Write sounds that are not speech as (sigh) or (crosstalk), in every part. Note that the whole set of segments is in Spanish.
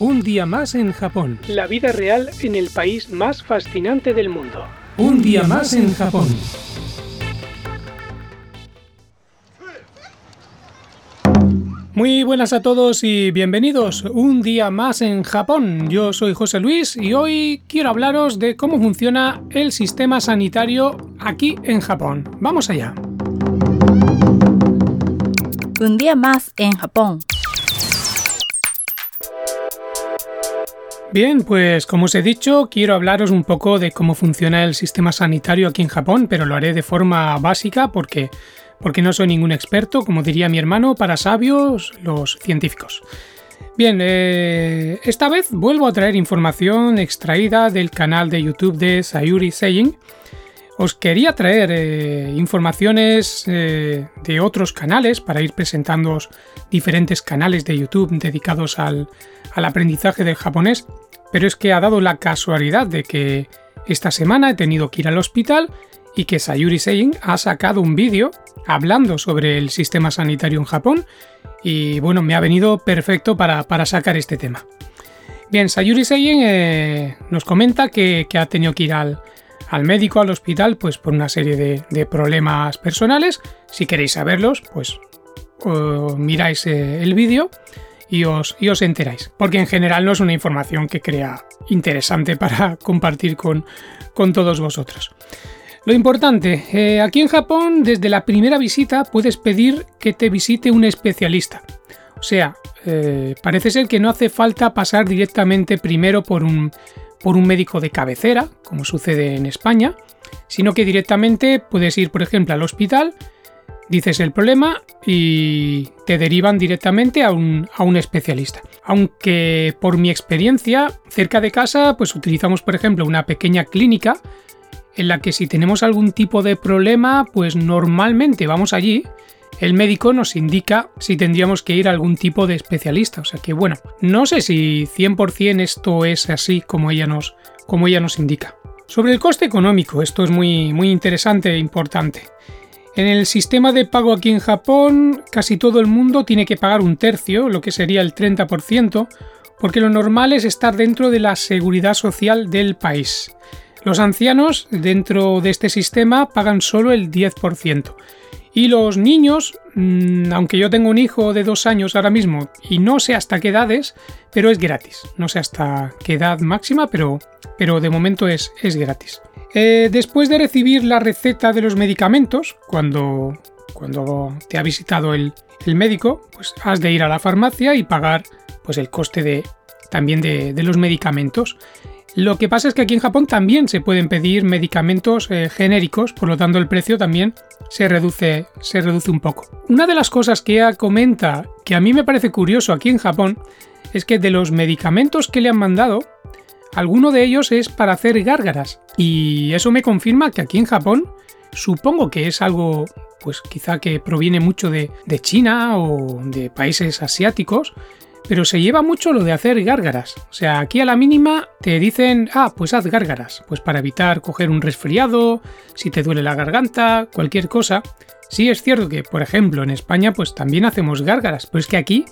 Un día más en Japón. La vida real en el país más fascinante del mundo. Un día más en Japón. Muy buenas a todos y bienvenidos un día más en Japón. Yo soy José Luis y hoy quiero hablaros de cómo funciona el sistema sanitario aquí en Japón. Vamos allá. Un día más en Japón. Bien, pues como os he dicho, quiero hablaros un poco de cómo funciona el sistema sanitario aquí en Japón, pero lo haré de forma básica porque, porque no soy ningún experto, como diría mi hermano, para sabios los científicos. Bien, eh, esta vez vuelvo a traer información extraída del canal de YouTube de Sayuri Seijin. Os quería traer eh, informaciones eh, de otros canales para ir presentándoos diferentes canales de YouTube dedicados al, al aprendizaje del japonés, pero es que ha dado la casualidad de que esta semana he tenido que ir al hospital y que Sayuri Sein ha sacado un vídeo hablando sobre el sistema sanitario en Japón y bueno, me ha venido perfecto para, sacar este tema. Bien, Sayuri Sein eh, nos comenta que, ha tenido que ir al, médico, al hospital, pues por una serie de, problemas personales. Si queréis saberlos, pues miráis eh, el vídeo y os, os enteráis. Porque en general no es una información que crea interesante (laughs) para compartir con, con todos vosotros. Lo importante, eh, aquí en Japón desde la primera visita puedes pedir que te visite un especialista. O sea, eh, parece ser que no hace falta pasar directamente primero por un, por un médico de cabecera, como sucede en España, sino que directamente puedes ir, por ejemplo, al hospital dices el problema y te derivan directamente a un, especialista. Aunque por mi experiencia, cerca de casa, pues utilizamos, por ejemplo, una pequeña clínica en la que si tenemos algún tipo de problema, pues normalmente vamos allí. El médico nos indica si tendríamos que ir a algún tipo de especialista. O sea que bueno, no sé si 100% esto es así como ella nos, como ella nos indica. Sobre el coste económico, esto es muy, muy interesante e importante. En el sistema de pago aquí en Japón, casi todo el mundo tiene que pagar un tercio, lo que sería el 30%, porque lo normal es estar dentro de la seguridad social del país. Los ancianos dentro de este sistema pagan solo el 10%. Y los niños, mm, aunque yo tengo un hijo de dos años ahora mismo y no sé hasta qué edades, pero es gratis. No sé hasta qué edad máxima, pero, pero de momento es, es gratis. Eh, después de recibir la receta de los medicamentos, cuando, cuando te ha visitado el, médico, pues has de ir a la farmacia y pagar pues, el coste de, también de, los medicamentos. Lo que pasa es que aquí en Japón también se pueden pedir medicamentos eh, genéricos, por lo tanto el precio también se reduce, se reduce un poco. Una de las cosas que ella comenta que a mí me parece curioso aquí en Japón es que de los medicamentos que le han mandado, Alguno de ellos es para hacer gárgaras. Y eso me confirma que aquí en Japón supongo que es algo pues quizá que proviene mucho de, China o de países asiáticos, pero se lleva mucho lo de hacer gárgaras. O sea, aquí a la mínima te dicen, ah, pues haz gárgaras, pues para evitar coger un resfriado, si te duele la garganta, cualquier cosa. Sí es cierto que, por ejemplo, en España pues también hacemos gárgaras, pero es que aquí,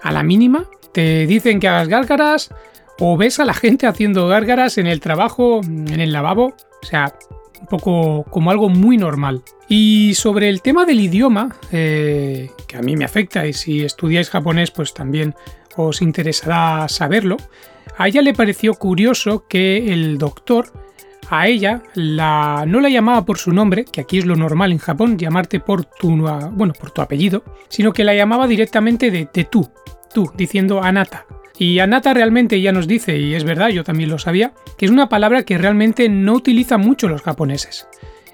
a la mínima, te dicen que hagas gárgaras, o ves a la gente haciendo gárgaras en el trabajo, en el lavabo, o sea, un poco como algo muy normal. Y sobre el tema del idioma, eh, que a mí me afecta y si estudiáis japonés pues también os interesará saberlo, a ella le pareció curioso que el doctor a ella la, no la llamaba por su nombre, que aquí es lo normal en Japón, llamarte por tu, bueno, por tu apellido, sino que la llamaba directamente de, de tú, tú, diciendo Anata. Y Anata realmente ya nos dice, y es verdad, yo también lo sabía, que es una palabra que realmente no utilizan mucho los japoneses.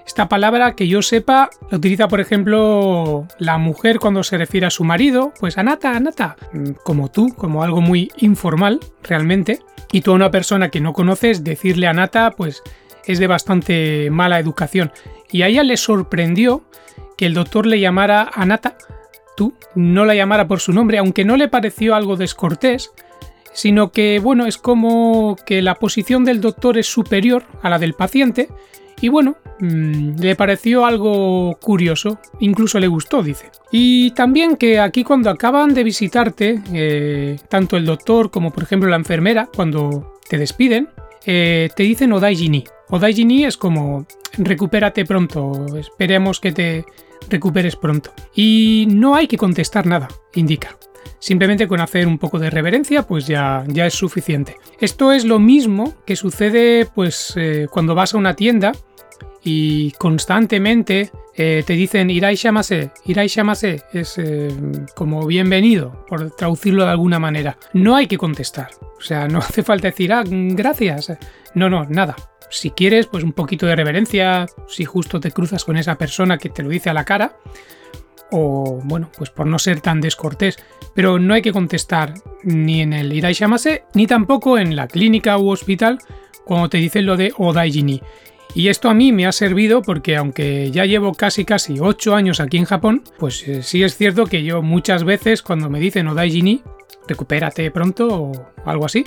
Esta palabra que yo sepa la utiliza, por ejemplo, la mujer cuando se refiere a su marido, pues Anata, Anata, mm, como tú, como algo muy informal realmente. Y tú a una persona que no conoces decirle Anata, pues es de bastante mala educación. Y a ella le sorprendió que el doctor le llamara Anata, tú, no la llamara por su nombre, aunque no le pareció algo descortés, sino que, bueno, es como que la posición del doctor es superior a la del paciente y bueno, mm, le pareció algo curioso, incluso le gustó, dice. Y también que aquí cuando acaban de visitarte, eh, tanto el doctor como por ejemplo la enfermera, cuando te despiden, eh, te dicen Odaijini. Odaijini es como recupérate pronto, esperemos que te recuperes pronto. Y no hay que contestar nada, indica. Simplemente con hacer un poco de reverencia, pues ya, ya es suficiente. Esto es lo mismo que sucede pues eh, cuando vas a una tienda y constantemente eh, te dicen Irai Shamase, Irai Shamase es eh, como bienvenido, por traducirlo de alguna manera. No hay que contestar. O sea, no (laughs) hace falta decir, ah, gracias. No, no, nada. Si quieres, pues un poquito de reverencia, si justo te cruzas con esa persona que te lo dice a la cara, o bueno, pues por no ser tan descortés, pero no hay que contestar ni en el Irai Shamase, ni tampoco en la clínica u hospital cuando te dicen lo de Odaijini. Y esto a mí me ha servido porque aunque ya llevo casi casi 8 años aquí en Japón, pues eh, sí es cierto que yo muchas veces cuando me dicen Odaijini, recupérate pronto o algo así,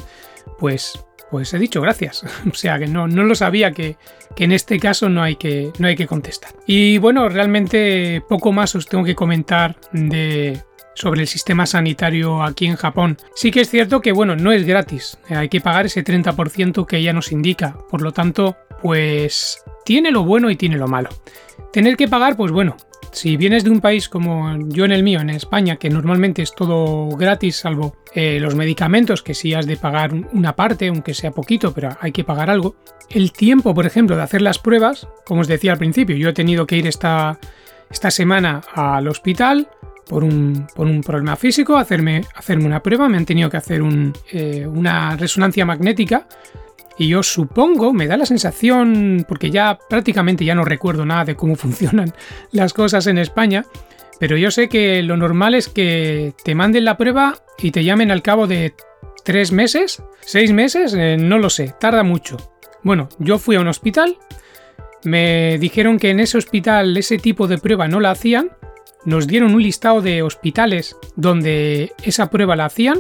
pues pues he dicho gracias. (laughs) o sea que no, no lo sabía que, que, en este caso no hay que, no hay que contestar. Y bueno, realmente poco más os tengo que comentar de, sobre el sistema sanitario aquí en Japón. Sí que es cierto que bueno, no es gratis, hay que pagar ese 30% que ella nos indica, por lo tanto, pues tiene lo bueno y tiene lo malo. Tener que pagar, pues bueno, si vienes de un país como yo en el mío, en España, que normalmente es todo gratis, salvo eh, los medicamentos, que sí has de pagar una parte, aunque sea poquito, pero hay que pagar algo. El tiempo, por ejemplo, de hacer las pruebas, como os decía al principio, yo he tenido que ir esta, esta semana al hospital por un, por un problema físico, hacerme, hacerme una prueba, me han tenido que hacer eh, una resonancia magnética y yo supongo, me da la sensación, porque ya prácticamente ya no recuerdo nada de cómo (laughs) funcionan las cosas en España, pero yo sé que lo normal es que te manden la prueba y te llamen al cabo de tres meses, seis meses, eh, no lo sé, tarda mucho. Bueno, yo fui a un hospital, me dijeron que en ese hospital ese tipo de prueba no la hacían, nos dieron un listado de hospitales donde esa prueba la hacían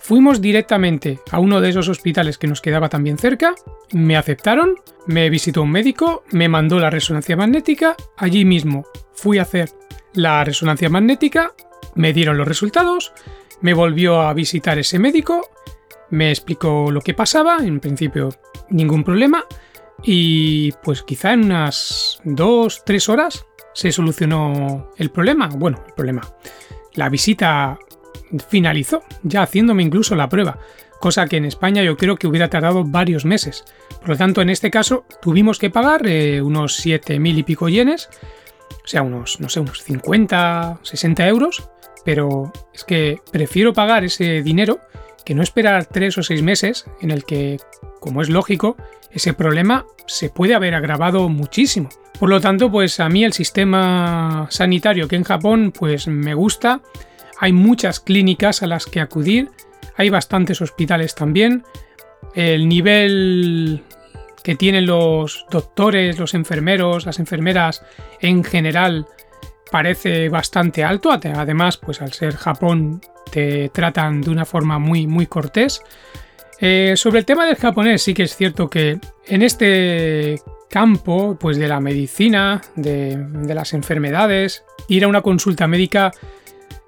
Fuimos directamente a uno de esos hospitales que nos quedaba también cerca, me aceptaron, me visitó un médico, me mandó la resonancia magnética, allí mismo fui a hacer la resonancia magnética, me dieron los resultados, me volvió a visitar ese médico, me explicó lo que pasaba, en principio ningún problema, y pues quizá en unas dos, tres horas se solucionó el problema. Bueno, el problema. La visita finalizó, ya haciéndome incluso la prueba, cosa que en España yo creo que hubiera tardado varios meses. Por lo tanto, en este caso tuvimos que pagar eh, unos mil y pico yenes, o sea, unos, no sé, unos 50, 60 euros, pero es que prefiero pagar ese dinero que no esperar tres o seis meses en el que, como es lógico, ese problema se puede haber agravado muchísimo. Por lo tanto, pues a mí el sistema sanitario que en Japón pues me gusta, hay muchas clínicas a las que acudir, hay bastantes hospitales también. El nivel que tienen los doctores, los enfermeros, las enfermeras en general parece bastante alto. Además, pues al ser Japón te tratan de una forma muy, muy cortés. Eh, sobre el tema del japonés, sí que es cierto que en este campo, pues de la medicina, de, de las enfermedades, ir a una consulta médica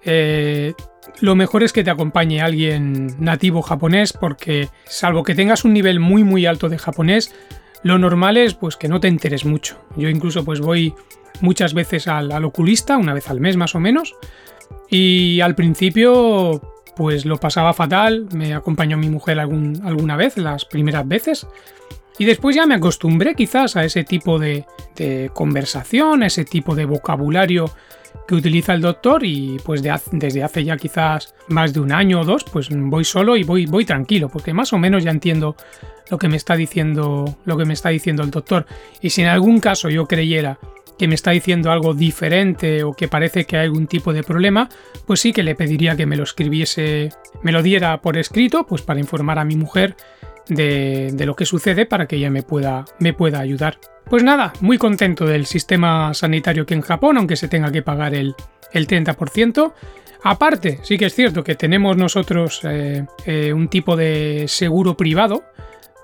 eh, lo mejor es que te acompañe alguien nativo japonés porque salvo que tengas un nivel muy muy alto de japonés, lo normal es pues que no te enteres mucho. Yo incluso pues voy muchas veces al, oculista, una vez al mes más o menos, y al principio pues lo pasaba fatal, me acompañó mi mujer alguna vez, las primeras veces, y después ya me acostumbré quizás a ese tipo de, de conversación, a ese tipo de vocabulario que utiliza el doctor y pues desde hace ya quizás más de un año o dos pues voy solo y voy, voy tranquilo porque más o menos ya entiendo lo que me está diciendo lo que me está diciendo el doctor. Y si en algún caso yo creyera que me está diciendo algo diferente o que parece que hay algún tipo de problema, pues sí que le pediría que me lo escribiese, me lo diera por escrito, pues para informar a mi mujer de, lo que sucede para que ella me pueda, me pueda ayudar. Pues nada, muy contento del sistema sanitario que en Japón, aunque se tenga que pagar el, 30%. Aparte, sí que es cierto que tenemos nosotros eh, eh, un tipo de seguro privado,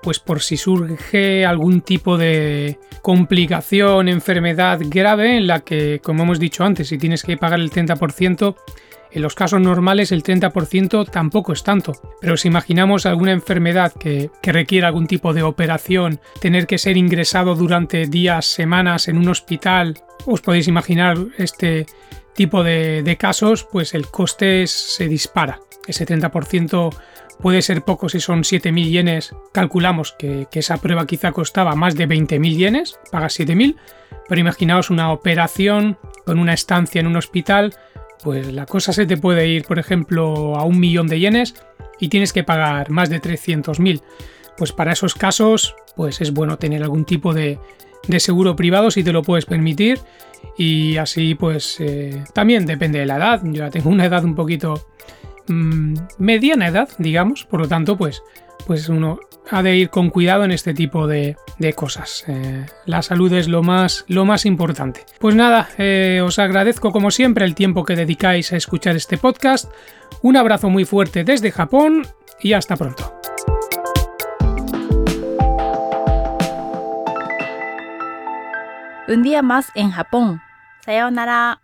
pues por si surge algún tipo de complicación, enfermedad grave en la que, como hemos dicho antes, si tienes que pagar el 30%, en los casos normales el 30% tampoco es tanto, pero si imaginamos alguna enfermedad que, requiere algún tipo de operación, tener que ser ingresado durante días, semanas en un hospital, os podéis imaginar este tipo de, casos, pues el coste se dispara. Ese 30% puede ser poco si son 7.000 yenes. Calculamos que, que, esa prueba quizá costaba más de 20.000 yenes, pagas 7.000, pero imaginaos una operación con una estancia en un hospital pues la cosa se te puede ir, por ejemplo, a un millón de yenes y tienes que pagar más de 300.000. Pues para esos casos, pues es bueno tener algún tipo de, seguro privado si te lo puedes permitir. Y así, pues eh, también depende de la edad. Yo ya tengo una edad un poquito mm, mediana edad, digamos. Por lo tanto, pues, pues uno ha de ir con cuidado en este tipo de, cosas. Eh, la salud es lo más, lo más importante. Pues nada, eh, os agradezco como siempre el tiempo que dedicáis a escuchar este podcast. Un abrazo muy fuerte desde Japón y hasta pronto. Un día más en Japón. Sayonara.